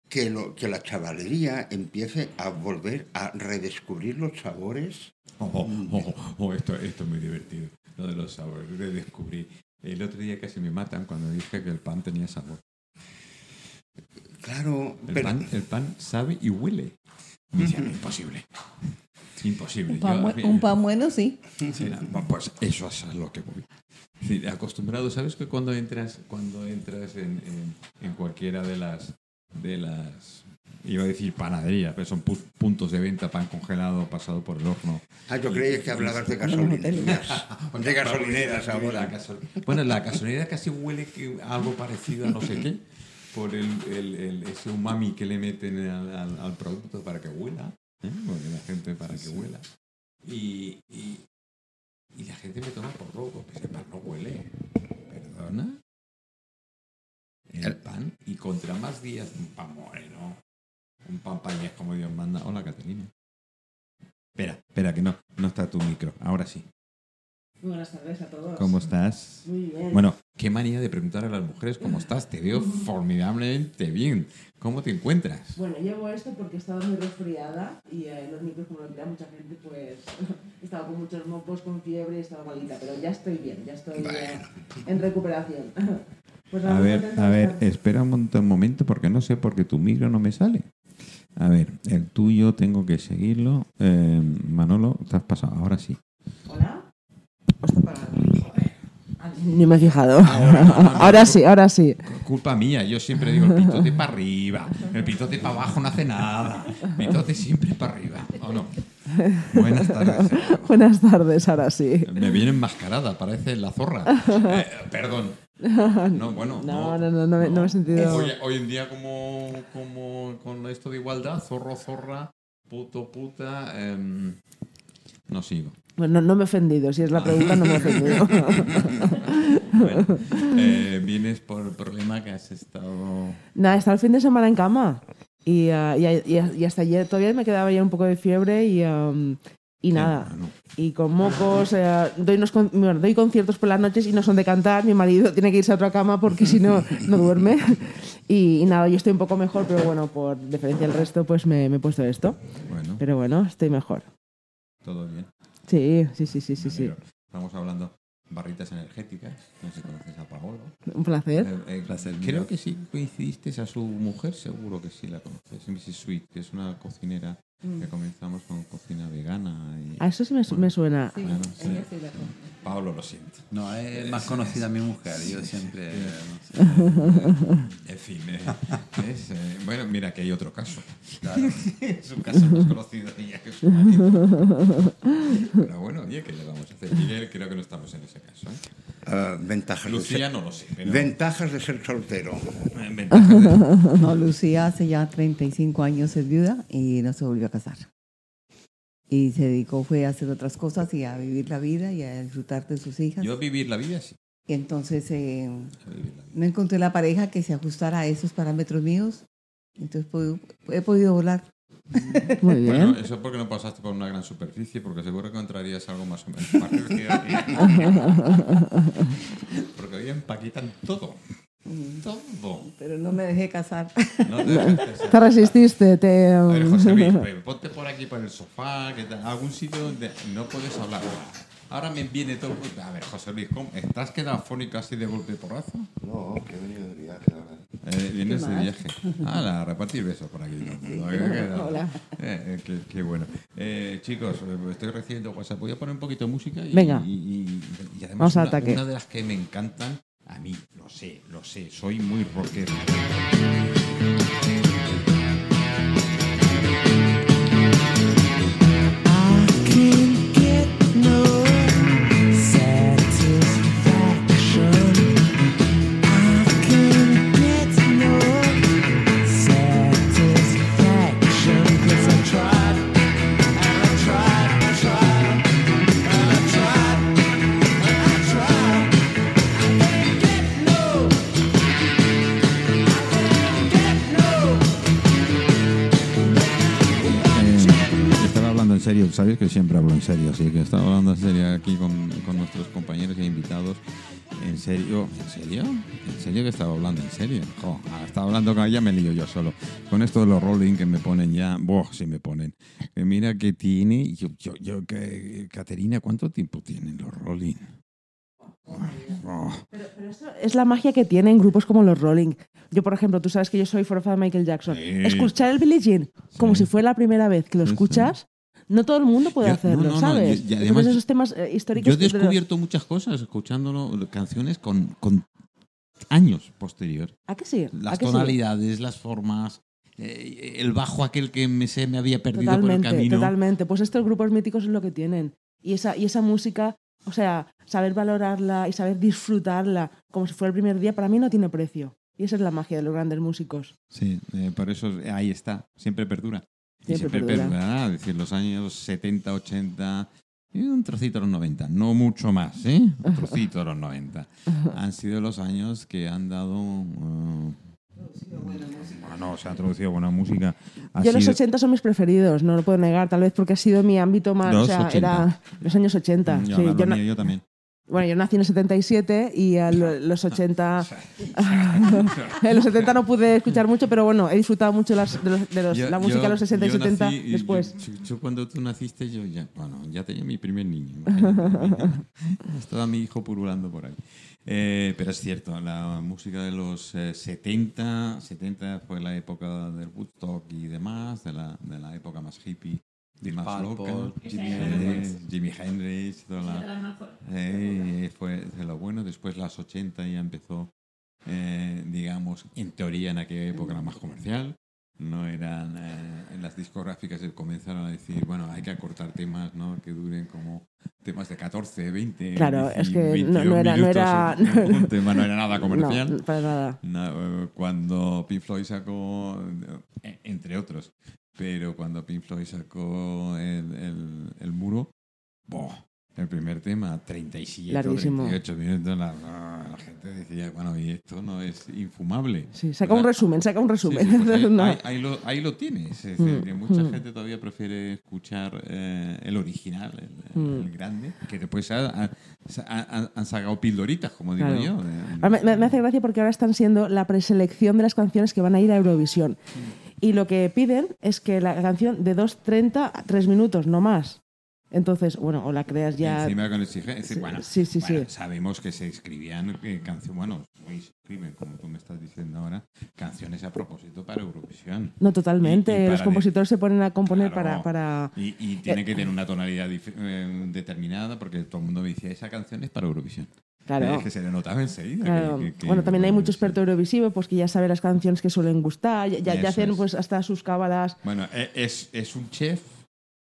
que, lo, que la chavalería empiece a volver a redescubrir los sabores. Oh, oh, oh, oh, esto, esto es muy divertido. Lo de los sabores, de descubrir. El otro día casi me matan cuando dije que el pan tenía sabor. Claro, El, pero pan, el pan sabe y huele. Me decían, imposible. Imposible. Un pan, Yo- bu- un pan bueno, sí. Sí, no, pues eso es a lo que voy. Sí, acostumbrado, ¿sabes que cuando entras, cuando entras en, en- en cualquiera de las, de las, iba a decir panadería, pero son pu- puntos de venta, pan congelado pasado por el horno. ah, yo creía que hablabas de gasolineras. De gasolineras La ahora. gasol- Bueno, la gasolinera casi huele que algo parecido a no sé qué, por el, el- el- ese umami que le meten al, al- al producto para que huela, ¿eh? porque la gente para que huela. Y, y, y la gente me toma por loco, pues el pan no huele. ¿Perdona? El El- pan, y contra más días, un pan moreno, un pan pañés como Dios manda. Hola, Catalina. Espera, espera, que no, no está tu micro. Ahora sí. Buenas tardes a todos. ¿Cómo estás? Muy bien. Bueno, qué manía de preguntar a las mujeres cómo estás. Te veo formidablemente bien. ¿Cómo te encuentras? Bueno, llevo esto porque estaba muy resfriada y eh, los micros, como lo mira mucha gente, pues estaba con muchos mocos, con fiebre y estaba malita, pero ya estoy bien, ya estoy eh, en recuperación. Pues A ver, a ver, estar- espera un un momento porque no sé por qué tu micro no me sale. A ver, el tuyo tengo que seguirlo. Eh, Manolo, te has pasado. Ahora sí. Ni me he fijado. ahora sí, ahora sí. Culpa mía, yo siempre digo el pitote para arriba, el pitote para abajo no hace nada, el pitote siempre para arriba, ¿o no? Buenas tardes. Buenas tardes, ahora sí. Me viene enmascarada, parece la zorra. Eh, perdón. No, bueno, No, no, no, no, me- no me he sentido... Hoy, hoy en día, como, como con esto de igualdad, zorro, zorra, puto, puta, em, no sigo. Bueno, no me he ofendido, si es la pregunta no me he ofendido. Bueno, eh, vienes por el problema que has estado... Nada, estaba el fin de semana en cama. Y, ah, y, y- y hasta ayer todavía me quedaba ya un poco de fiebre y, nada. Y con mocos, eh, doy, unos con- bueno, doy conciertos por las noches y no son de cantar. Mi marido tiene que irse a otra cama porque si no, no duerme. Y, y nada, yo estoy un poco mejor, pero bueno, por diferencia del resto, pues me, me he puesto esto. bueno, Pero bueno, estoy mejor. todo bien. Sí, sí, sí, sí, sí. Sí. Estamos hablando barritas energéticas, no sé si conoces a Paolo. Un placer. Eh, eh, Placer creo mío. que sí coincidiste a su mujer, seguro que sí la conoces, Mrs. Sweet, que es una cocinera que comenzamos con cocina vegana. Y, A eso sí me, su- me suena. Sí, sí. sí. Paolo lo siento. No, es más conocida mi mujer. Yo siempre. no sé. En fin, eh, es, eh, bueno, mira que hay otro caso. es un caso más conocido ella que su marido. Pero bueno, oye, ¿qué le vamos a hacer? Miguel, creo que no estamos en ese caso. ¿eh? Ah, ventajas, de Lucía ser, no lo sé, pero... ventajas de ser soltero. eh, ventajas de- No, Lucía hace ya 35 años es viuda y no se volvió a casar. Y se dedicó fue a hacer otras cosas y a vivir la vida y a disfrutar de sus hijas. Yo vivir la vida sí. Y entonces eh, vida. no encontré la pareja que se ajustara a esos parámetros míos. Entonces puedo- he podido volar. Muy bien. Bueno, eso porque no pasaste por una gran superficie, porque seguro que encontrarías algo más o menos porque hoy empaquetan todo. Todo. Pero no me dejé casar. No te Te resististe, te... A ver, um, José Luis, pues, ponte por aquí, por el sofá, que tal, algún sitio donde no puedes hablar. Ahora me viene todo. A ver, José Luis, ¿cómo? ¿estás quedado fónico así de golpe porrazo? No, que he venido de viaje, la verdad. Eh, vienes de viaje. Ah, la repartir besos por aquí. eh, Hola. eh, eh, qué, qué bueno. Eh, chicos, estoy recibiendo WhatsApp. Voy a poner un poquito de música. Y, Venga. Y, y- y además, Vamos una, ataque. una de las que me encantan, a mí, lo sé, lo sé, soy muy rockero. Sabéis que siempre hablo en serio, así que estaba hablando en serio aquí con, con nuestros compañeros e invitados. ¿En serio? ¿En serio? ¿En serio que estaba hablando? ¿En serio? Jo, ah, estaba hablando con ella, me lío yo solo. Con esto de los rolling que me ponen ya, boh, si me ponen. Que mira que tiene, yo, yo, yo, que, Caterina, ¿cuánto tiempo tienen los rolling? Oh, Es la magia que tienen grupos como los Rolling. Yo, por ejemplo, tú sabes que yo soy fan de Michael Jackson. Sí. Escuchar el Billie Jean como Sí. si fuera la primera vez que lo escuchas, no todo el mundo puede Yo- hacerlo, no, no, no, ¿sabes? y- y Entonces además- esos temas eh, históricos... Yo he de los- descubierto muchas cosas escuchándolo, canciones con, con años posterior. ¿A que sí? ¿A Las que sí? tonalidades, las formas, eh, el bajo aquel que me, se me había perdido por el Totalmente, camino. totalmente. Pues estos grupos míticos es lo que tienen. Y esa, y esa música, o sea, saber valorarla y saber disfrutarla como si fuera el primer día, para mí no tiene precio. Y esa es la magia de los grandes músicos. Sí, eh, por eso ahí está, siempre perdura. Siempre siempre perdura. perdurará, es decir, los años 70, 80 y un trocito de los 90, no mucho más, ¿eh? Un trocito de los 90. Han sido los años que han dado... eh, bueno, se ha introducido buena música. Ha Yo los sido- 80 son mis preferidos, no lo puedo negar, tal vez porque ha sido mi ámbito más, Los o sea, 80. era los años 80. Yo, sí. yo, na- mía, yo también. Bueno, yo nací en el 77 y a lo- los 80 en los 70 no pude escuchar mucho, pero bueno, he disfrutado mucho las- de, los- de los- Yo- la música de los 60 y yo 70 nací después. Yo, yo cuando tú naciste, yo ya, bueno, ya tenía mi primer niño. Estaba mi hijo purulando por ahí. Eh, pero es cierto, la música de los eh, 70, 70 fue la época del Woodstock y demás, de la, de la época más hippie, Más Purple, loca. Jimi Hendrix. Jimi Hendrix, toda la- eh, fue de lo bueno. Después las 80 ya empezó, eh, digamos, en teoría en aquella época era más comercial. No eran eh, en las discográficas que comenzaron a decir, bueno, hay que acortar temas ¿no? que duren como temas de 14, 20. Claro, 20, es que no- 22 no era- no minutos. era- Un- un tema no era nada comercial. No, para nada. No, eh, cuando Pink Floyd sacó, eh, entre otros, pero cuando Pink Floyd sacó el, el, el muro, ¡boh! el primer tema, 37, Larguísimo. 38 minutos, la, la gente decía, bueno, y esto no es infumable. Sí, saca un resumen, saca un resumen. sí, pues ahí, No. ahí- ahí lo, ahí lo tienes. Es decir, Mm, que mucha mm. gente todavía prefiere escuchar eh, el original, el, Mm. el grande, que después ha- ha- ha- han, sacado pildoritas, como digo Claro. yo. de- Ahora Me, me- me hace gracia porque ahora están siendo la preselección de las canciones que van a ir a Eurovisión. Y lo que piden es que la canción de 2.30 a 3 minutos, no más. Entonces, bueno, o la creas ya. Encima con exigencia. Bueno, sí, sí, bueno, sí. sabemos que se escribían eh, canciones, bueno, hoy se escriben, como tú me estás diciendo ahora, canciones a propósito para Eurovisión. No, totalmente. Y- y para Los de- compositores se ponen a componer Claro. para, para. Y, y tiene que tener una tonalidad eh, determinada porque todo el mundo me decía, esa canción es para Eurovisión. Claro. Es que se le notaba enseguida. Claro. que- que- que- bueno, también hay mucho experto eurovisivo pues que ya sabe las canciones que suelen gustar, ya, ya- hacen es. pues hasta sus cábalas. Bueno, e- es, es un chef,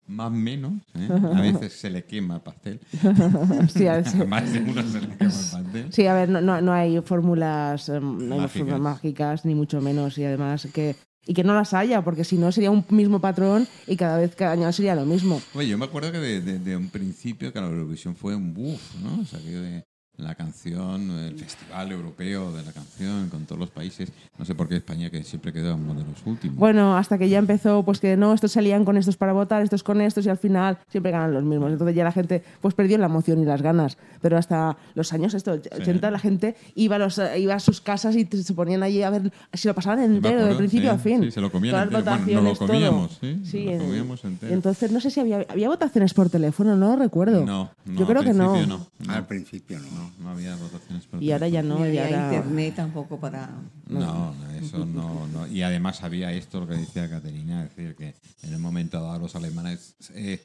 más o menos. ¿eh? A veces se le quema el pastel. sí, a veces- más de uno se le quema el pastel. Sí, a ver, no, no, no hay fórmulas, em, no hay Mágicas. fórmulas mágicas, ni mucho menos, y además que y que no las haya, porque si no sería un mismo patrón y cada vez cada año sería lo mismo. Oye, yo me acuerdo que de, de- de un principio que la Eurovisión fue un buff, ¿no? Salió de la canción, el festival europeo de la canción con todos los países. No sé por qué España que siempre quedó uno de los últimos. Bueno, hasta que ya empezó, pues que no, estos salían con estos para votar, estos con estos, y al final siempre ganan los mismos. Entonces ya la gente pues perdió la emoción y las ganas. Pero hasta los años estos, 80 la gente iba a, los, iba a sus casas y se ponían allí a ver si lo pasaban entero, de principio sí, a fin. sí, se lo comían Todas las entero. Bueno, no lo votaciones, todo. comíamos, sí, lo comíamos entero. y entonces no sé si había, había votaciones por teléfono, no lo recuerdo. No, no, Yo creo al que no, Al principio no. No, no había votaciones por Y ahora ya no, ya había internet tampoco para... No, no, eso no, no. Y además había esto, lo que decía Caterina, es decir, que en el momento dado los alemanes, eh,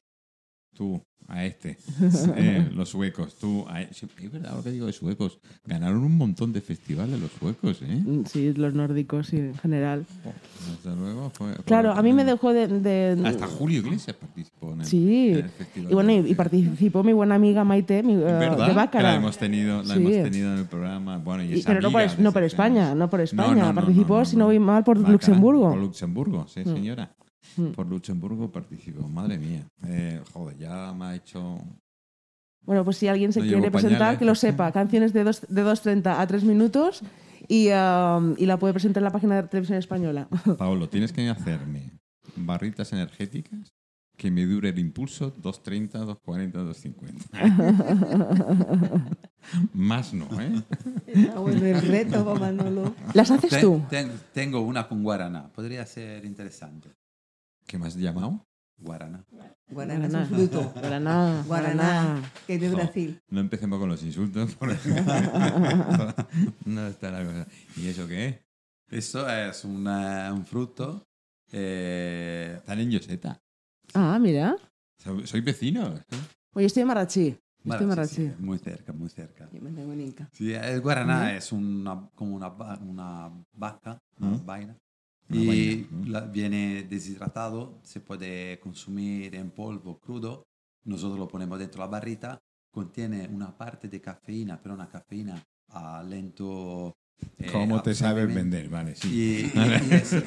tú a este, eh, los suecos, tú a e- Es verdad lo que digo de suecos. Ganaron un montón de festivales los suecos, ¿eh? Mm, Sí, los nórdicos sí, en general. Desde luego fue. fue- Claro, a mí me dejó de... de- Hasta Julio Iglesias participó en el, Sí, en el festival. y bueno, y, participó mi buena amiga Maite mi, eh, ¿Verdad? de Que Bácara. la hemos tenido, la Sí. hemos tenido en el programa. Bueno, y Y- pero no por, no por España, no por España. no, no, Participó, si no voy mal, por Luxemburgo. Por Luxemburgo, sí, Mm. señora. Mm. Por Luxemburgo participó. Madre mía. Eh, joder, ya me ha hecho. Bueno, pues si alguien se No quiere presentar, pañales. que lo sepa. Canciones de, dos, de 2.30 a 3 minutos y, um, y la puede presentar en la página de Televisión Española. Paolo, tienes que hacerme barritas energéticas que me dure el impulso 230, 240, 250. Más no, ¿eh? Bueno, el reto Manolo. ¿Las haces Ten- tú? ten- tengo una con guaraná. Podría ser interesante. ¿Qué has llamado? Guaraná. Guaraná es Guaraná. un fruto. Guaraná. Guaraná, que es de No. Brasil. No empecemos con los insultos. porque- no está la cosa. ¿Y eso qué es? Eso es una- un fruto. eh, Están en Yoseta. Ah, mira. Soy, soy vecino. Oye, estoy en Marrachí. Estoy en Marachi, sí, Marrachí. muy cerca, muy cerca. Yo me tengo en Inca. Sí, el guaraná es una, como una, una vaca, una ¿Mm? vaina. Una y la- viene deshidratado, se puede consumir en polvo crudo. Nosotros lo ponemos dentro la barrita. Contiene una parte de cafeína, pero una cafeína a lento. eh, ¿Cómo te sabes vender? Vale, sí. y- y eso,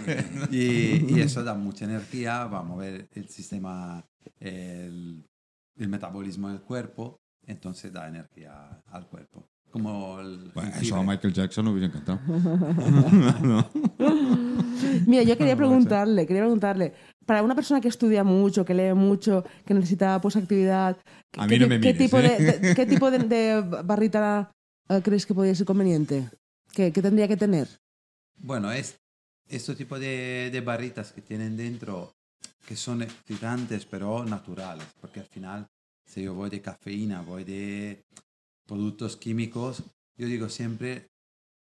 y- y eso da mucha energía, va a mover el sistema, el, el metabolismo del cuerpo, entonces da energía al cuerpo. Como el Bueno, eso a Michael Jackson le hubiera encantado. No. Mira, yo quería preguntarle, quería preguntarle, para una persona que estudia mucho, que lee mucho, que necesita pues actividad, A ¿qué, mí no me qué mires, tipo, ¿eh? de, de- qué tipo de, de barrita eh, crees que podría ser conveniente? ¿Qué, qué tendría que tener? Bueno, es este tipo de, de barritas que tienen dentro, que son excitantes pero naturales, porque al final, si yo voy de cafeína, voy de productos químicos, yo digo siempre,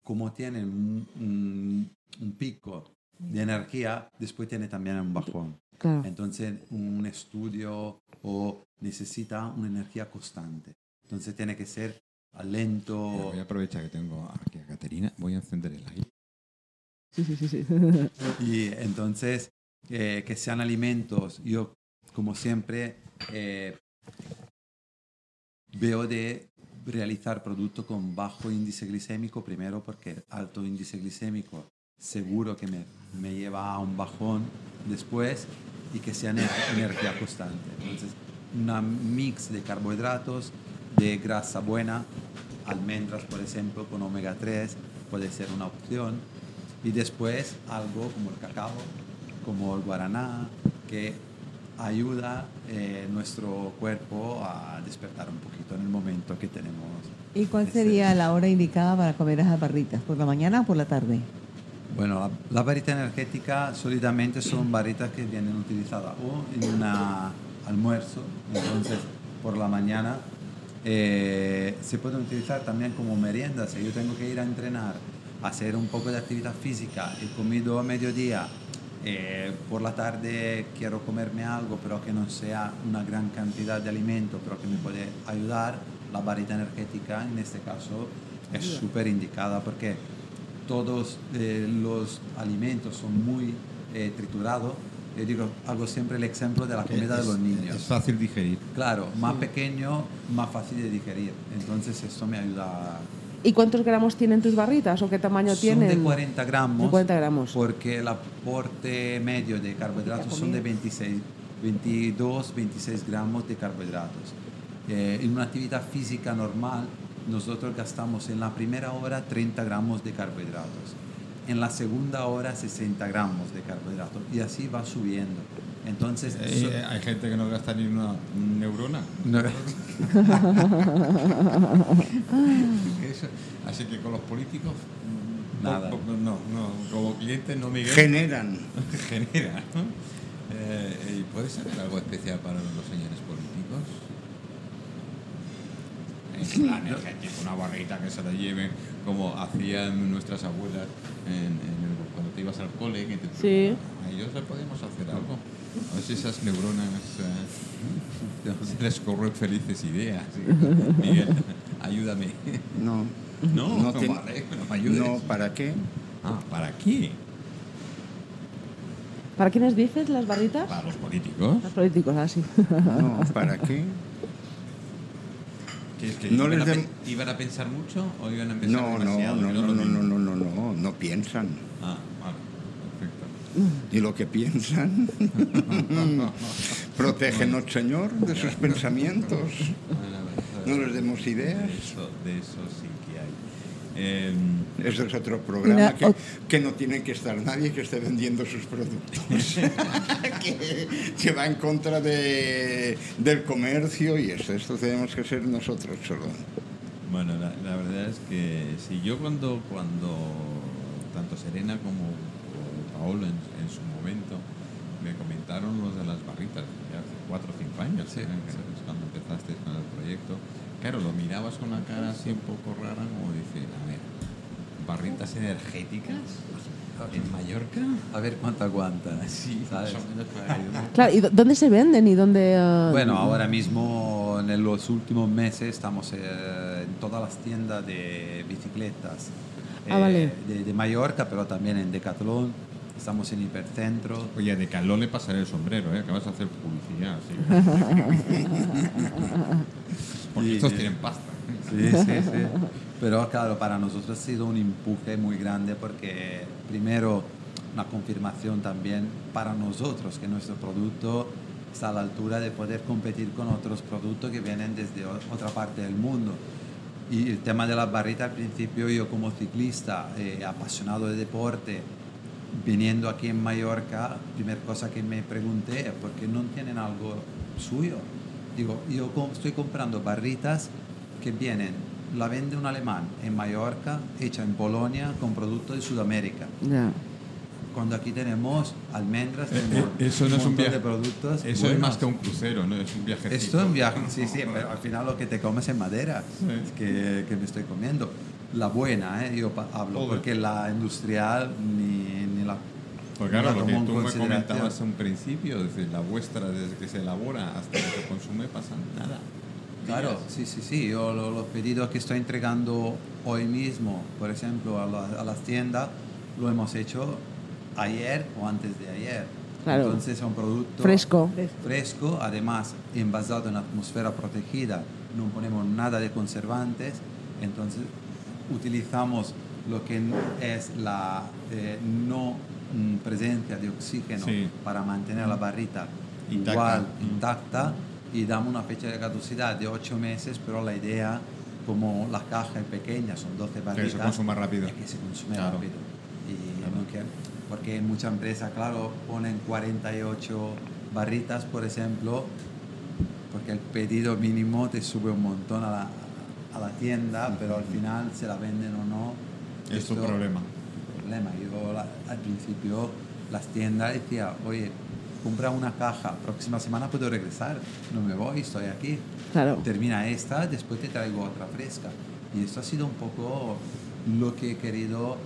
como tienen un, un- un pico de energía, después tiene también un bajón. Claro. Entonces, un estudio o necesita una energía constante. Entonces, tiene que ser a lento. Voy a aprovechar que tengo aquí a Caterina. Voy a encender el aire. Sí, sí, sí. sí. Y entonces, eh, que sean alimentos, yo como siempre eh, veo de realizar productos con bajo índice glicémico, primero porque alto índice glicémico seguro que me, me lleva a un bajón después y que sea ener- energía constante. Entonces, una mix de carbohidratos, de grasa buena, almendras, por ejemplo, con omega 3 puede ser una opción. Y después algo como el cacao, como el guaraná, que ayuda eh, nuestro cuerpo a despertar un poquito en el momento que tenemos. ¿Y cuál sería la hora indicada para comer esas barritas? ¿Por la mañana o por la tarde? Bueno, la, la barrita energética sólidamente son barritas que vienen utilizadas o en un almuerzo, entonces por la mañana. eh, se pueden utilizar también como merienda. Si yo tengo que ir a entrenar, hacer un poco de actividad física, he comido a mediodía, eh, por la tarde quiero comerme algo, pero que no sea una gran cantidad de alimento, pero que me puede ayudar, la barrita energética en este caso es súper indicada porque todos eh, los alimentos son muy eh, triturados. Yo digo, hago siempre el ejemplo de la comida de los niños. Es fácil digerir. Claro, más pequeño, más fácil de digerir. Entonces esto me ayuda. ¿Y cuántos gramos tienen tus barritas o qué tamaño Son tienen? de 40 gramos. De 40 gramos. Porque el aporte medio de carbohidratos son de 26, 22, 26 gramos de carbohidratos. Eh, en una actividad física normal, nosotros gastamos en la primera hora 30 gramos de carbohidratos. En la segunda hora 60 gramos de carbohidratos. Y así va subiendo. Entonces, Eh, so- hay gente que no gasta ni una neurona. no- Así que con los políticos. mm, Nada. po- po- No, no, como clientes no Miguel. Generan. genera. ¿no? Eh, ¿Y puedes saber algo especial para los señores políticos? La energética, una barrita que se la lleven como hacían nuestras abuelas en, en el- te ibas al cole. Que te Sí. A ellos le podemos hacer algo. A ver si esas neuronas eh, se les corren felices ideas. ¿sí? Miguel, ayúdame. No. No, No te- vale, no me ayudes. No, ¿para qué? Ah, ¿para qué? ¿Para quiénes dices las barritas? Para los políticos. Los políticos, ah, sí. No, ¿para qué? ¿Qué es que No iban, les a iban a pensar mucho o iban a pensar No, no, demasiado? no, no, lo no, mismo. no, no, no, no, no piensan. Ah. Y lo que piensan, protégenos, Señor, de sus pensamientos. No les demos De ideas. eso, de eso sí que hay. Eh, Eso es otro programa que, o- que no tiene que estar nadie que esté vendiendo sus productos. que, que va en contra de, del comercio y eso. Esto tenemos que ser nosotros solo. bueno, la, la verdad es que si yo cuando, cuando tanto Serena como Paolo en, en su momento me comentaron los de las barritas, ya hace cuatro o cinco años, Sí, ¿eh? sí. cuando empezaste con el proyecto, claro, lo mirabas con la cara así un poco rara, como dice, a ver, barritas energéticas en Mallorca. A ver cuánto aguanta. Sí, ¿sabes? Claro, ¿y dó- dónde se venden y dónde...? ah, Bueno, ahora mismo en los últimos meses estamos eh, en todas las tiendas de bicicletas Ah, vale. de, de Mallorca, pero también en Decathlon. Estamos en Hipercentro. Oye, de Calón le pasaré el sombrero, ¿eh? Acabas de hacer publicidad, sí. Porque estos tienen pasta. Sí, sí, sí. Pero claro, para nosotros ha sido un empuje muy grande porque primero una confirmación también para nosotros que nuestro producto está a la altura de poder competir con otros productos que vienen desde otra parte del mundo. Y el tema de las barritas al principio yo como ciclista, eh, apasionado de deporte, viniendo aquí en Mallorca, primera cosa que me pregunté es por qué no tienen algo suyo. Digo, yo estoy comprando barritas que vienen, la vende un alemán en Mallorca, hecha en Polonia con productos de Sudamérica. Ya. Cuando aquí tenemos almendras, tenemos Eh, Eso no es un viaje. de productos. Eso es buenos. más que un crucero, ¿no? Es un viaje. Esto es un viaje, sí, sí, pero al final lo que te comes es madera que, que me estoy comiendo. La buena, ¿eh? yo hablo, Joder. porque la industrial ni. Pues claro, la lo que tú me comentabas a un principio, desde la vuestra, desde que se elabora hasta que se consume, pasa nada. Claro, sí, sí, sí. Yo lo- los pedidos que estoy entregando hoy mismo, por ejemplo, a, la- a las tiendas, lo hemos hecho ayer o antes de ayer. Claro. Entonces es un producto Fresco. fresco, además envasado en atmósfera protegida, no ponemos nada de conservantes, entonces utilizamos lo que es la eh, no presencia de oxígeno Sí. para mantener la barrita Intacta. igual, intacta, y damos una fecha de caducidad de 8 meses, pero la idea, como la caja es pequeña, son 12 barritas, se consuma rápido. es que se consume Claro. rápido. Y no que- porque en muchas empresas, claro, ponen 48 barritas, por ejemplo, porque el pedido mínimo te sube un montón a la, a la tienda, pero al final se la venden o no. Es tu problema. Problema. Yo la- al principio las tiendas decía, oye, compra una caja, próxima semana puedo regresar, no me voy, estoy aquí. Claro. Termina esta, después te traigo otra fresca. Y esto ha sido un poco lo que he querido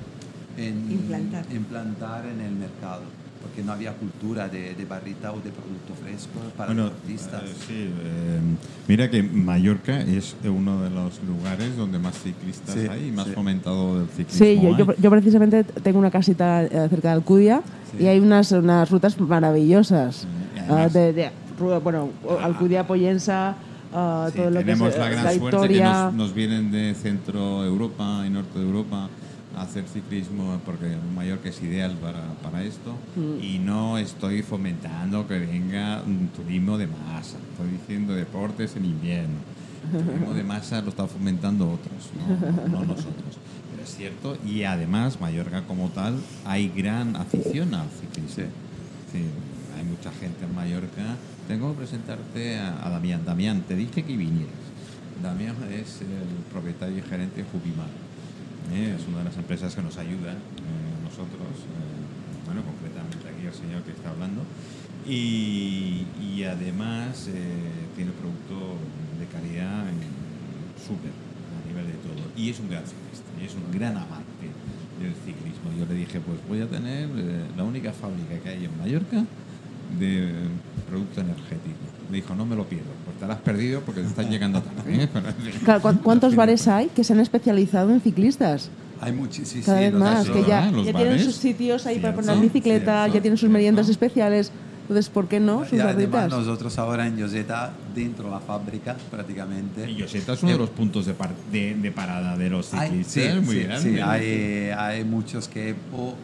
en- Implantar. implantar en el mercado, porque no había cultura de, de barrita o de producto fresco para Bueno, deportistas. eh, sí, eh, mira que Mallorca es uno de los lugares donde más ciclistas Sí, hay y más sí. fomentado del ciclismo. Sí, yo, hay. yo, yo precisamente tengo una casita eh, cerca de Alcudia Sí. y hay unas, unas rutas maravillosas. Ah, además- de, de- ru- bueno, Alcudia, Pollensa, ah, Sí, todo lo que tenemos es eh, la gran la suerte que Victoria. nos, nos vienen de centro Europa y norte de Europa hacer ciclismo porque Mallorca es ideal para, para esto Mm. y no estoy fomentando que venga un turismo de masa, estoy diciendo deportes en invierno. El turismo de masa lo están fomentando otros, no, no nosotros. Pero es cierto y además Mallorca como tal hay gran afición al ciclismo. Sí, hay mucha gente en Mallorca. Tengo que presentarte a, a Damián. Damián, te dije que vinieras. Damián es el propietario y gerente de Jubimar. Es una de las empresas que nos ayudan eh, nosotros, eh, bueno, concretamente aquí el señor que está hablando. Y, y además eh, tiene producto de calidad súper a nivel de todo. Y es un gran ciclista, y es un gran amante del ciclismo. Yo le dije, pues voy a tener la única fábrica que hay en Mallorca de producto energético. Me dijo, no me lo pierdo, pues te lo has perdido porque te están llegando tarde. ¿eh? Claro, ¿cu- ¿Cuántos bares hay que se han especializado en ciclistas? Hay muchísimos. Cada vez más, que ya. Los ya tienen bares. sus sitios ahí para Cierto, poner bicicleta, cierto, ya tienen sus cierto. meriendas especiales. Entonces, ¿por qué no? Sus Y además nosotros ahora en Yoseta, dentro de la fábrica prácticamente. Y Yoseta es uno de los puntos de, par- de, de parada de los Hay, ciclistas sí, muy sí, grande. sí, hay, hay muchos que o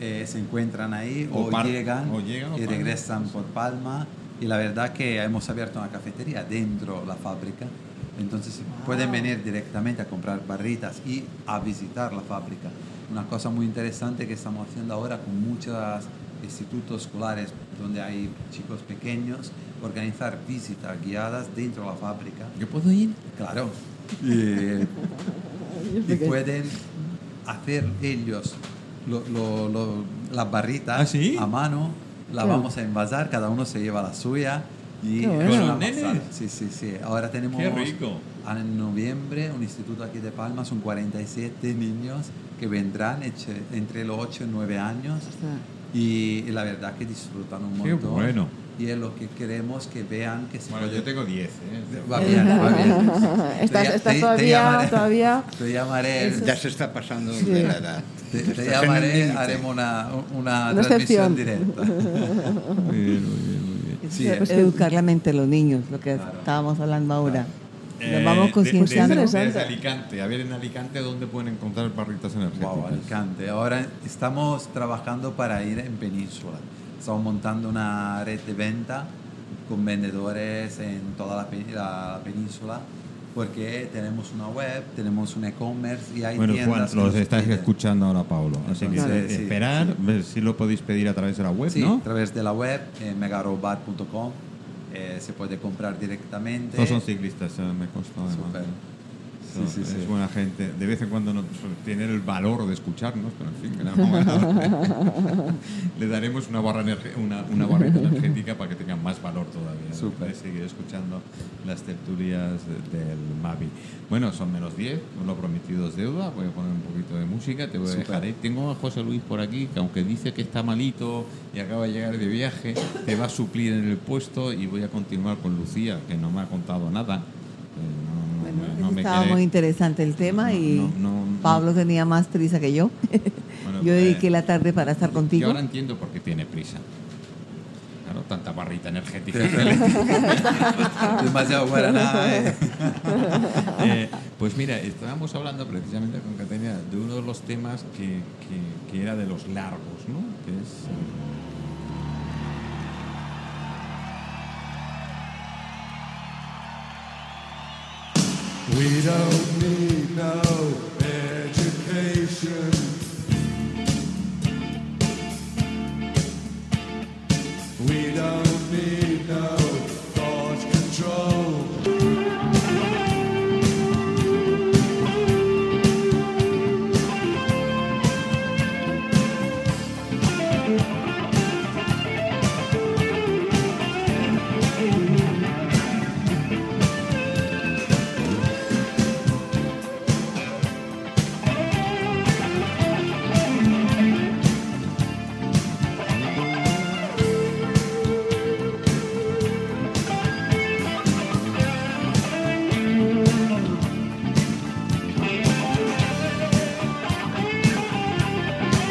eh, se encuentran ahí O o, par- llegan, o llegan o y paran. regresan por Palma. Y la verdad que hemos abierto una cafetería dentro de la fábrica. Entonces pueden venir directamente a comprar barritas y a visitar la fábrica. Una cosa muy interesante que estamos haciendo ahora con muchos institutos escolares donde hay chicos pequeños, organizar visitas guiadas dentro de la fábrica. ¿Yo puedo ir? Claro. Y, y pueden hacer ellos lo- lo- lo- las barritas ¿Ah, sí? a mano, la Qué vamos a envasar, cada uno se lleva la suya. Y bueno. Sí, sí, sí. Ahora tenemos Qué rico. en noviembre un instituto aquí de Palma, son 47 niños que vendrán entre los 8 y 9 años y, y la verdad que disfrutan un Qué montón. bueno. Y es lo que queremos que vean que se Bueno, puede yo tengo 10. ¿eh? Va bien, va bien. Estás, Te- estás te- te todavía, llamaré. todavía. Te llamaré, Ya se está pasando de la edad. te, te llamaré, haremos una, una, Una transmisión excepción. directa. Muy bien, muy bien, muy bien. Sí, que es- educar la mente de los niños, lo que Claro. estábamos hablando ahora. Eh, Nos vamos de- concienciando. desde- Interesante. desde Alicante. A ver, en Alicante, ¿dónde pueden encontrar barritas energéticas? Wow, Alicante. Ahora estamos trabajando para ir en Península. Estamos montando una red de venta con vendedores en toda la, pe- la península porque tenemos una web, tenemos un e-commerce y hay Bueno, tiendas. Juan, los estáis piden. escuchando ahora, Pablo. Así que Entonces, eh, sí, esperar, sí. ver si lo podéis pedir a través de la web, Sí, ¿no? a través de la web, eh, megarobat.com. eh, se puede comprar directamente. Todos son ciclistas, eh, me consta. ¿No? Sí, No, sí, es sí. buena gente. De vez en cuando no tener el valor de escucharnos, pero en fin, que no, le daremos una, barra una, una energética para que tenga más valor todavía. ¿no? Súper. De seguir escuchando las tertulias de- del Mavi. Bueno, son menos 10, lo prometido es deuda. Voy a poner un poquito de música, te voy a dejar ahí. Tengo a José Luis por aquí, que aunque dice que está malito y acaba de llegar de viaje, te va a suplir en el puesto y voy a continuar con Lucía, que no me ha contado nada. Eh, no- me- estaba muy interesante el tema No, y no, no, no. Pablo tenía más prisa que yo. Bueno, yo eh, dediqué la tarde para estar Yo contigo. ahora entiendo por qué tiene prisa. Claro, tanta barrita energética. Demasiado guaraná. eh. Eh, pues mira, estábamos hablando precisamente con Catenia de uno de los temas que, que- que era de los largos, ¿no? Que es. We don't need no